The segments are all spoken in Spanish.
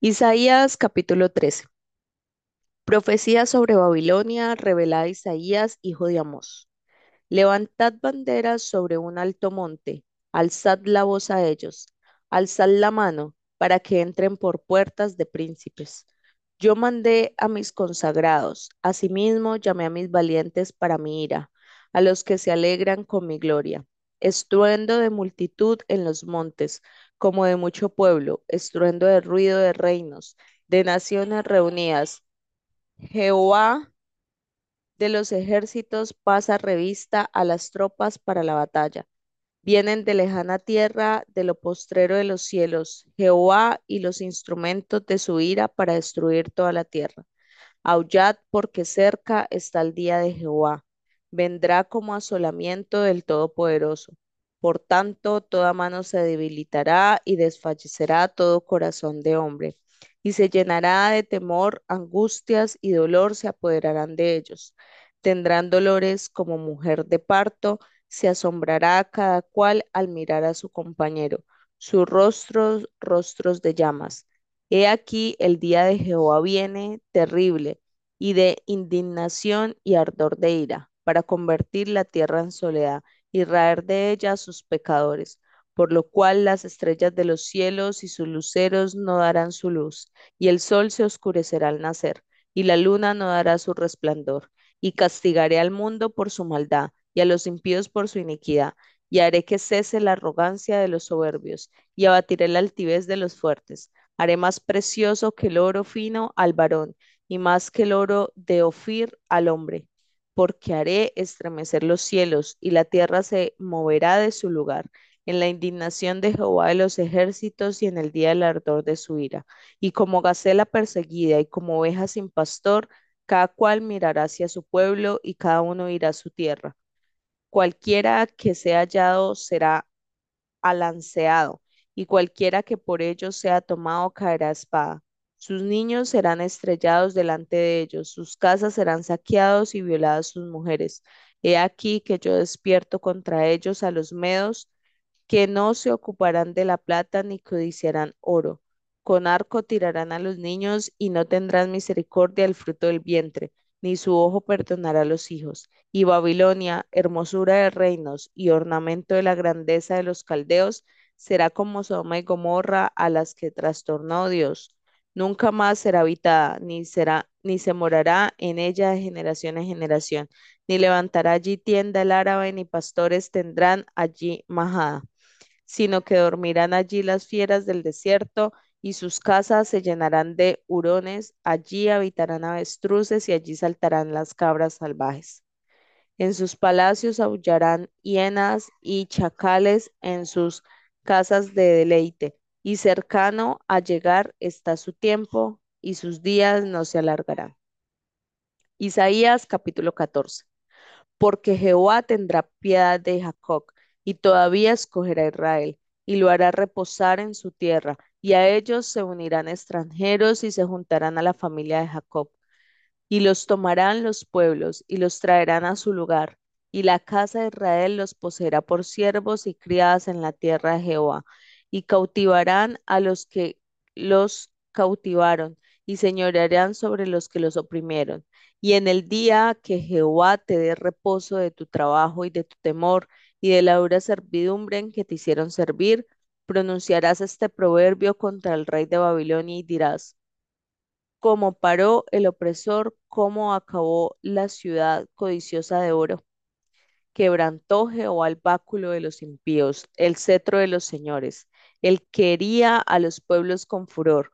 Isaías capítulo 13. Profecía sobre Babilonia revelada a Isaías, hijo de Amós. Levantad banderas sobre un alto monte, alzad la voz a ellos, alzad la mano para que entren por puertas de príncipes. Yo mandé a mis consagrados, asimismo llamé a mis valientes para mi ira, a los que se alegran con mi gloria. Estruendo de multitud en los montes, como de mucho pueblo, estruendo de ruido de reinos, de naciones reunidas. Jehová de los ejércitos pasa revista a las tropas para la batalla. Vienen de lejana tierra, de lo postrero de los cielos, Jehová y los instrumentos de su ira para destruir toda la tierra. Aullad porque cerca está el día de Jehová. Vendrá como asolamiento del Todopoderoso. Por tanto, toda mano se debilitará y desfallecerá todo corazón de hombre. Y se llenará de temor, angustias y dolor se apoderarán de ellos. Tendrán dolores como mujer de parto, se asombrará cada cual al mirar a su compañero, sus rostros, rostros de llamas. He aquí el día de Jehová viene terrible y de indignación y ardor de ira, para convertir la tierra en soledad y raer de ella a sus pecadores, por lo cual las estrellas de los cielos y sus luceros no darán su luz, y el sol se oscurecerá al nacer, y la luna no dará su resplandor, y castigaré al mundo por su maldad, y a los impíos por su iniquidad, y haré que cese la arrogancia de los soberbios, y abatiré la altivez de los fuertes. Haré más precioso que el oro fino al varón, y más que el oro de Ofir al hombre, porque haré estremecer los cielos, y la tierra se moverá de su lugar, en la indignación de Jehová de los ejércitos y en el día del ardor de su ira. Y como gacela perseguida y como oveja sin pastor, cada cual mirará hacia su pueblo y cada uno irá a su tierra. Cualquiera que sea hallado será alanceado, y cualquiera que por ellos sea tomado caerá espada. Sus niños serán estrellados delante de ellos, sus casas serán saqueados y violadas sus mujeres. He aquí que yo despierto contra ellos a los medos, que no se ocuparán de la plata ni codiciarán oro. Con arco tirarán a los niños y no tendrán misericordia del fruto del vientre, ni su ojo perdonará a los hijos. Y Babilonia, hermosura de reinos y ornamento de la grandeza de los caldeos, será como Sodoma y Gomorra a las que trastornó Dios. Nunca más será habitada, ni será, ni se morará en ella de generación en generación, ni levantará allí tienda el árabe, ni pastores tendrán allí majada, sino que dormirán allí las fieras del desierto, y sus casas se llenarán de hurones, allí habitarán avestruces y allí saltarán las cabras salvajes. En sus palacios aullarán hienas y chacales en sus casas de deleite, y cercano a llegar está su tiempo, y sus días no se alargarán. Isaías capítulo 14. Porque Jehová tendrá piedad de Jacob, y todavía escogerá a Israel, y lo hará reposar en su tierra, y a ellos se unirán extranjeros y se juntarán a la familia de Jacob y los tomarán los pueblos y los traerán a su lugar, y la casa de Israel los poseerá por siervos y criadas en la tierra de Jehová, y cautivarán a los que los cautivaron, y señorearán sobre los que los oprimieron. Y en el día que Jehová te dé reposo de tu trabajo y de tu temor, y de la dura servidumbre en que te hicieron servir, pronunciarás este proverbio contra el rey de Babilonia y dirás, como paró el opresor, cómo acabó la ciudad codiciosa de oro. Quebrantó Jehová el báculo de los impíos, el cetro de los señores. Él quería a los pueblos con furor,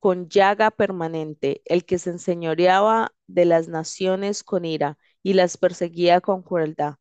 con llaga permanente, el que se enseñoreaba de las naciones con ira y las perseguía con crueldad.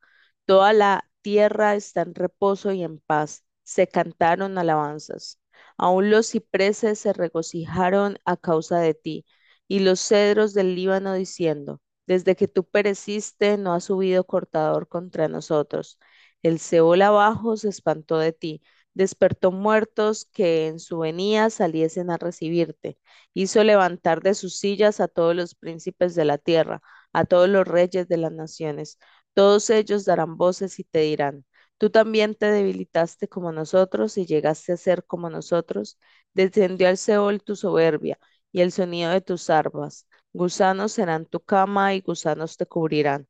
Toda la tierra está en reposo y en paz. Se cantaron alabanzas. Aún los cipreses se regocijaron a causa de ti, y los cedros del Líbano diciendo, desde que tú pereciste no ha subido cortador contra nosotros. El Seol abajo se espantó de ti, despertó muertos que en su venida saliesen a recibirte. Hizo levantar de sus sillas a todos los príncipes de la tierra, a todos los reyes de las naciones. Todos ellos darán voces y te dirán, Tú también te debilitaste como nosotros y llegaste a ser como nosotros. Descendió al Seol tu soberbia y el sonido de tus arpas. Gusanos serán tu cama y gusanos te cubrirán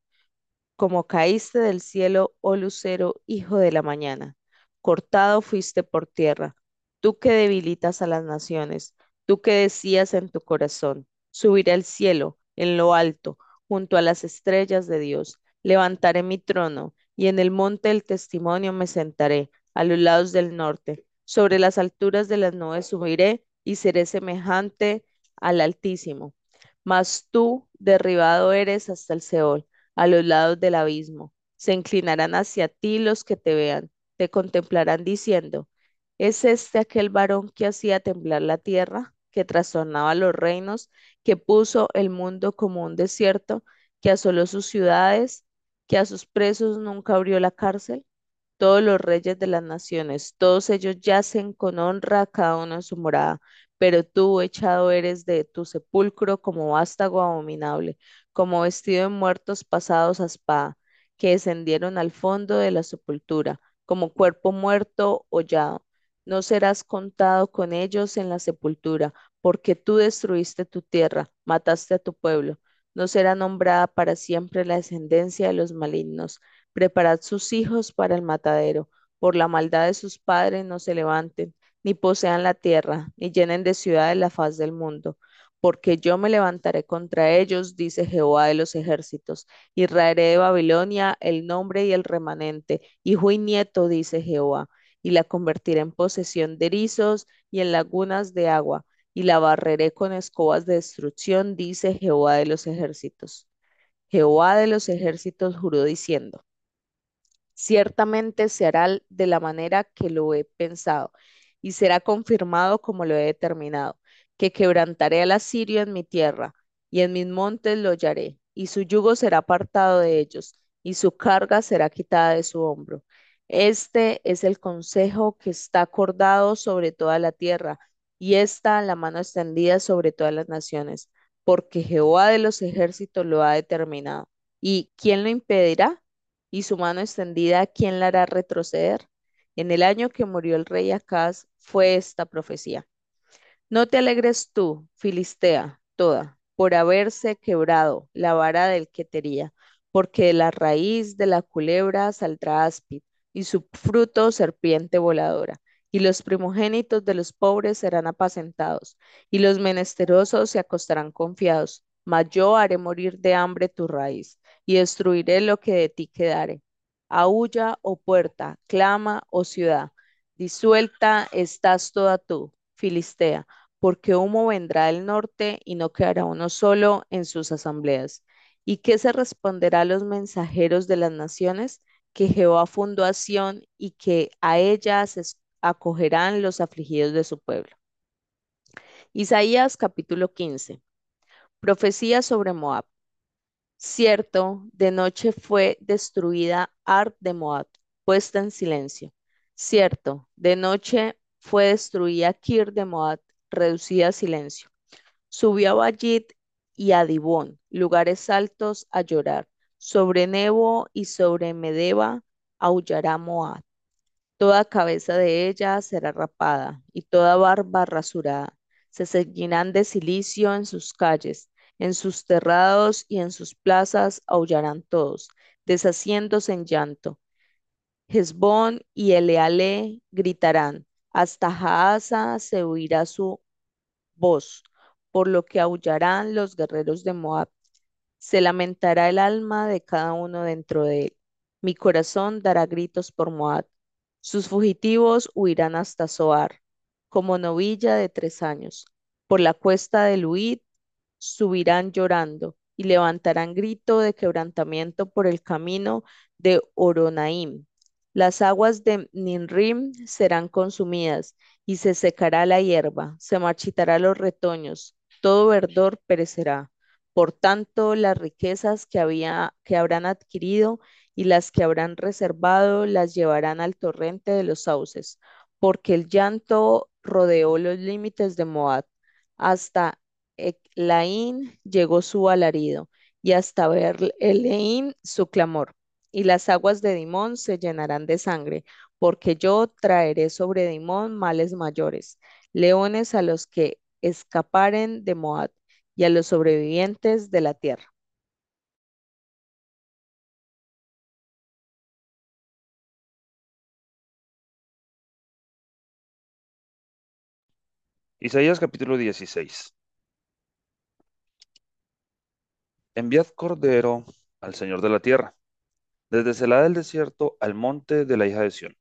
como caíste del cielo, oh lucero, hijo de la mañana. Cortado fuiste por tierra, tú que debilitas a las naciones, tú que decías en tu corazón, subiré al cielo, en lo alto, junto a las estrellas de Dios, levantaré mi trono, y en el monte del testimonio me sentaré, a los lados del norte, sobre las alturas de las nubes subiré, y seré semejante al Altísimo. Mas tú derribado eres hasta el Seol a los lados del abismo. Se inclinarán hacia ti los que te vean, te contemplarán diciendo, ¿es este aquel varón que hacía temblar la tierra, que trastornaba los reinos, que puso el mundo como un desierto, que asoló sus ciudades, que a sus presos nunca abrió la cárcel? Todos los reyes de las naciones, todos ellos yacen con honra cada uno en su morada, pero tú echado eres de tu sepulcro como vástago abominable como vestido de muertos pasados a espada, que descendieron al fondo de la sepultura, como cuerpo muerto hollado. No serás contado con ellos en la sepultura, porque tú destruiste tu tierra, mataste a tu pueblo. No será nombrada para siempre la descendencia de los malignos. Preparad sus hijos para el matadero. Por la maldad de sus padres no se levanten, ni posean la tierra, ni llenen de ciudades la faz del mundo porque yo me levantaré contra ellos, dice Jehová de los ejércitos, y raeré de Babilonia el nombre y el remanente, hijo y nieto, dice Jehová, y la convertiré en posesión de erizos y en lagunas de agua, y la barreré con escobas de destrucción, dice Jehová de los ejércitos. Jehová de los ejércitos juró diciendo, ciertamente se hará de la manera que lo he pensado, y será confirmado como lo he determinado que quebrantaré al asirio en mi tierra, y en mis montes lo hallaré, y su yugo será apartado de ellos, y su carga será quitada de su hombro. Este es el consejo que está acordado sobre toda la tierra, y está la mano extendida sobre todas las naciones, porque Jehová de los ejércitos lo ha determinado. ¿Y quién lo impedirá? ¿Y su mano extendida, quién la hará retroceder? En el año que murió el rey Acaz fue esta profecía. No te alegres tú, Filistea, toda, por haberse quebrado la vara del que tería, porque de la raíz de la culebra saldrá áspid, y su fruto serpiente voladora, y los primogénitos de los pobres serán apacentados, y los menesterosos se acostarán confiados. Mas yo haré morir de hambre tu raíz, y destruiré lo que de ti quedare. Aúlla, oh puerta, clama, oh ciudad, disuelta estás toda tú, Filistea porque humo vendrá del norte y no quedará uno solo en sus asambleas. ¿Y qué se responderá a los mensajeros de las naciones? Que Jehová fundó a Sión y que a ella se acogerán los afligidos de su pueblo. Isaías capítulo 15. Profecía sobre Moab. Cierto, de noche fue destruida Ar de Moab, puesta en silencio. Cierto, de noche fue destruida Kir de Moab, reducida a silencio. Subió a Bayit y a Dibón, lugares altos, a llorar. Sobre Nebo y sobre Medeba aullará Moab. Toda cabeza de ella será rapada y toda barba rasurada. Se ceñirán de silicio en sus calles, en sus terrados y en sus plazas aullarán todos, deshaciéndose en llanto. Hezbón y Eleale gritarán, hasta Jaasa se oirá su voz, por lo que aullarán los guerreros de Moab. Se lamentará el alma de cada uno dentro de él. Mi corazón dará gritos por Moab. Sus fugitivos huirán hasta Zoar, como novilla de tres años. Por la cuesta de Luid subirán llorando y levantarán grito de quebrantamiento por el camino de Oronaim. Las aguas de Ninrim serán consumidas y se secará la hierba, se marchitará los retoños, todo verdor perecerá. Por tanto, las riquezas que, había, que habrán adquirido y las que habrán reservado las llevarán al torrente de los sauces, porque el llanto rodeó los límites de Moab. Hasta Laín llegó su alarido y hasta Berleín su clamor. Y las aguas de Dimón se llenarán de sangre, porque yo traeré sobre Dimón males mayores, leones a los que escaparen de Moab y a los sobrevivientes de la tierra. Isaías capítulo 16. Enviad cordero al Señor de la tierra, desde Celá del desierto al monte de la hija de Sión.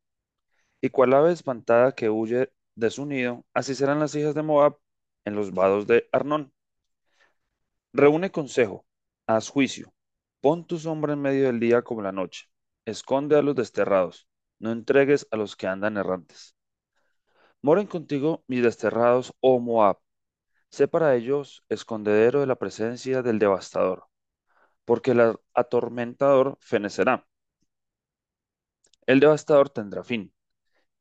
Y cual ave espantada que huye de su nido, así serán las hijas de Moab en los vados de Arnón. Reúne consejo, haz juicio, pon tu sombra en medio del día como la noche, esconde a los desterrados, no entregues a los que andan errantes. Moren contigo mis desterrados, oh Moab, sé para ellos escondedero de la presencia del devastador, porque el atormentador fenecerá. El devastador tendrá fin,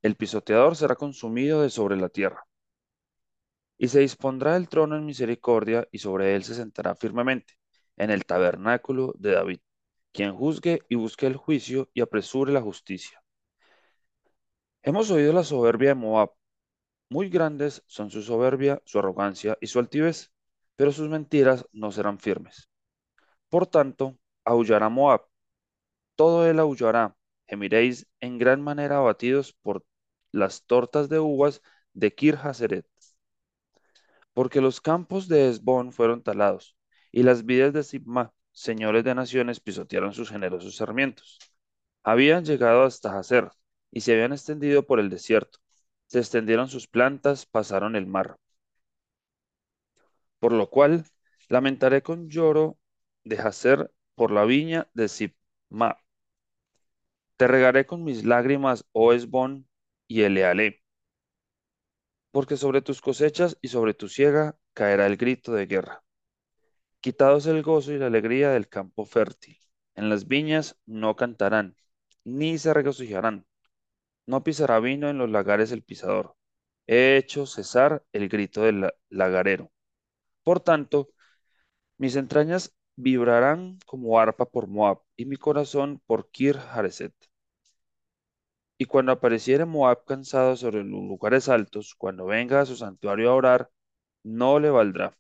el pisoteador será consumido de sobre la tierra. Y se dispondrá el trono en misericordia, y sobre él se sentará firmemente, en el tabernáculo de David, quien juzgue y busque el juicio y apresure la justicia. Hemos oído la soberbia de Moab. Muy grandes son su soberbia, su arrogancia y su altivez, pero sus mentiras no serán firmes. Por tanto, aullará Moab, todo él aullará, gemiréis en gran manera abatidos por las tortas de uvas de Kir Haseret porque los campos de Esbón fueron talados, y las vides de Sibma, señores de naciones, pisotearon sus generosos sarmientos. Habían llegado hasta Hazer, y se habían extendido por el desierto. Se extendieron sus plantas, pasaron el mar. Por lo cual, lamentaré con lloro de Hazer por la viña de Sibma. Te regaré con mis lágrimas, oh Esbón, y Elealé porque sobre tus cosechas y sobre tu siega caerá el grito de guerra. Quitados el gozo y la alegría del campo fértil. En las viñas no cantarán, ni se regocijarán. No pisará vino en los lagares el pisador. He hecho cesar el grito del lagarero. Por tanto, mis entrañas vibrarán como arpa por Moab y mi corazón por Kir Hareset. Y cuando apareciere Moab cansado sobre los lugares altos, cuando venga a su santuario a orar, no le valdrá.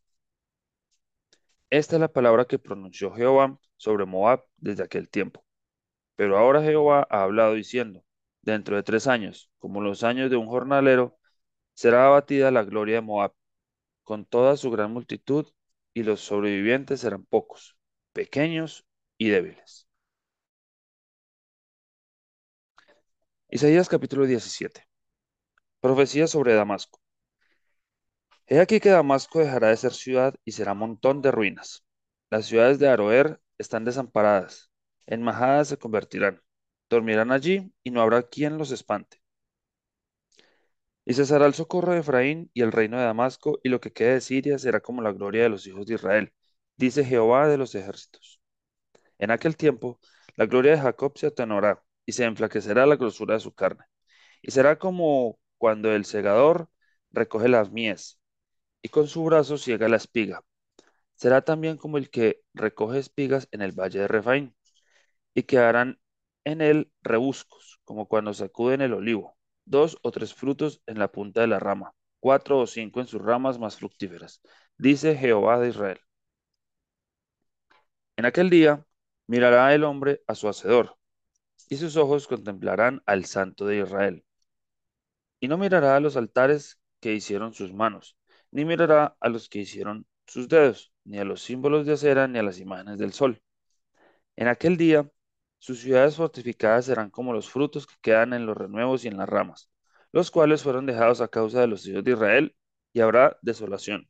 Esta es la palabra que pronunció Jehová sobre Moab desde aquel tiempo. Pero ahora Jehová ha hablado diciendo, dentro de tres años, como los años de un jornalero, será abatida la gloria de Moab, con toda su gran multitud, y los sobrevivientes serán pocos, pequeños y débiles. Isaías capítulo 17. Profecía sobre Damasco. He aquí que Damasco dejará de ser ciudad y será montón de ruinas. Las ciudades de Aroer están desamparadas, en majadas se convertirán. Dormirán allí y no habrá quien los espante. Y cesará el socorro de Efraín y el reino de Damasco, y lo que quede de Siria será como la gloria de los hijos de Israel, dice Jehová de los ejércitos. En aquel tiempo, la gloria de Jacob se atenuará y se enflaquecerá la grosura de su carne. Y será como cuando el segador recoge las mies y con su brazo ciega la espiga. Será también como el que recoge espigas en el valle de Refaín y quedarán en él rebuscos, como cuando sacuden el olivo, dos o tres frutos en la punta de la rama, cuatro o cinco en sus ramas más fructíferas, dice Jehová de Israel. En aquel día mirará el hombre a su hacedor y sus ojos contemplarán al Santo de Israel. Y no mirará a los altares que hicieron sus manos, ni mirará a los que hicieron sus dedos, ni a los símbolos de acera, ni a las imágenes del sol. En aquel día, sus ciudades fortificadas serán como los frutos que quedan en los renuevos y en las ramas, los cuales fueron dejados a causa de los hijos de Israel, y habrá desolación.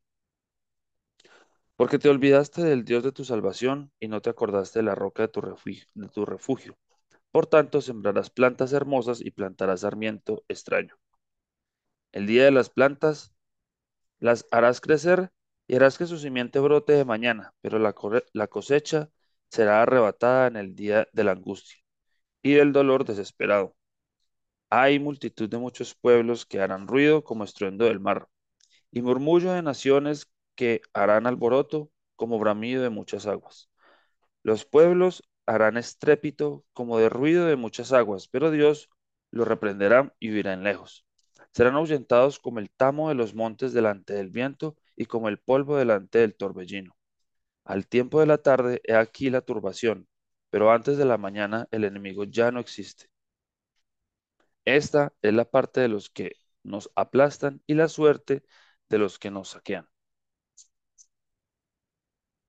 Porque te olvidaste del Dios de tu salvación y no te acordaste de la roca de tu refugio. Por tanto, sembrarás plantas hermosas y plantarás sarmiento extraño. El día de las plantas las harás crecer y harás que su simiente brote de mañana, pero la cosecha será arrebatada en el día de la angustia y del dolor desesperado. Hay multitud de muchos pueblos que harán ruido como estruendo del mar, y murmullo de naciones que harán alboroto como bramido de muchas aguas. Los pueblos harán estrépito como de ruido de muchas aguas, pero Dios los reprenderá y huirán lejos. Serán ahuyentados como el tamo de los montes delante del viento y como el polvo delante del torbellino. Al tiempo de la tarde he aquí la turbación, pero antes de la mañana el enemigo ya no existe. Esta es la parte de los que nos aplastan y la suerte de los que nos saquean.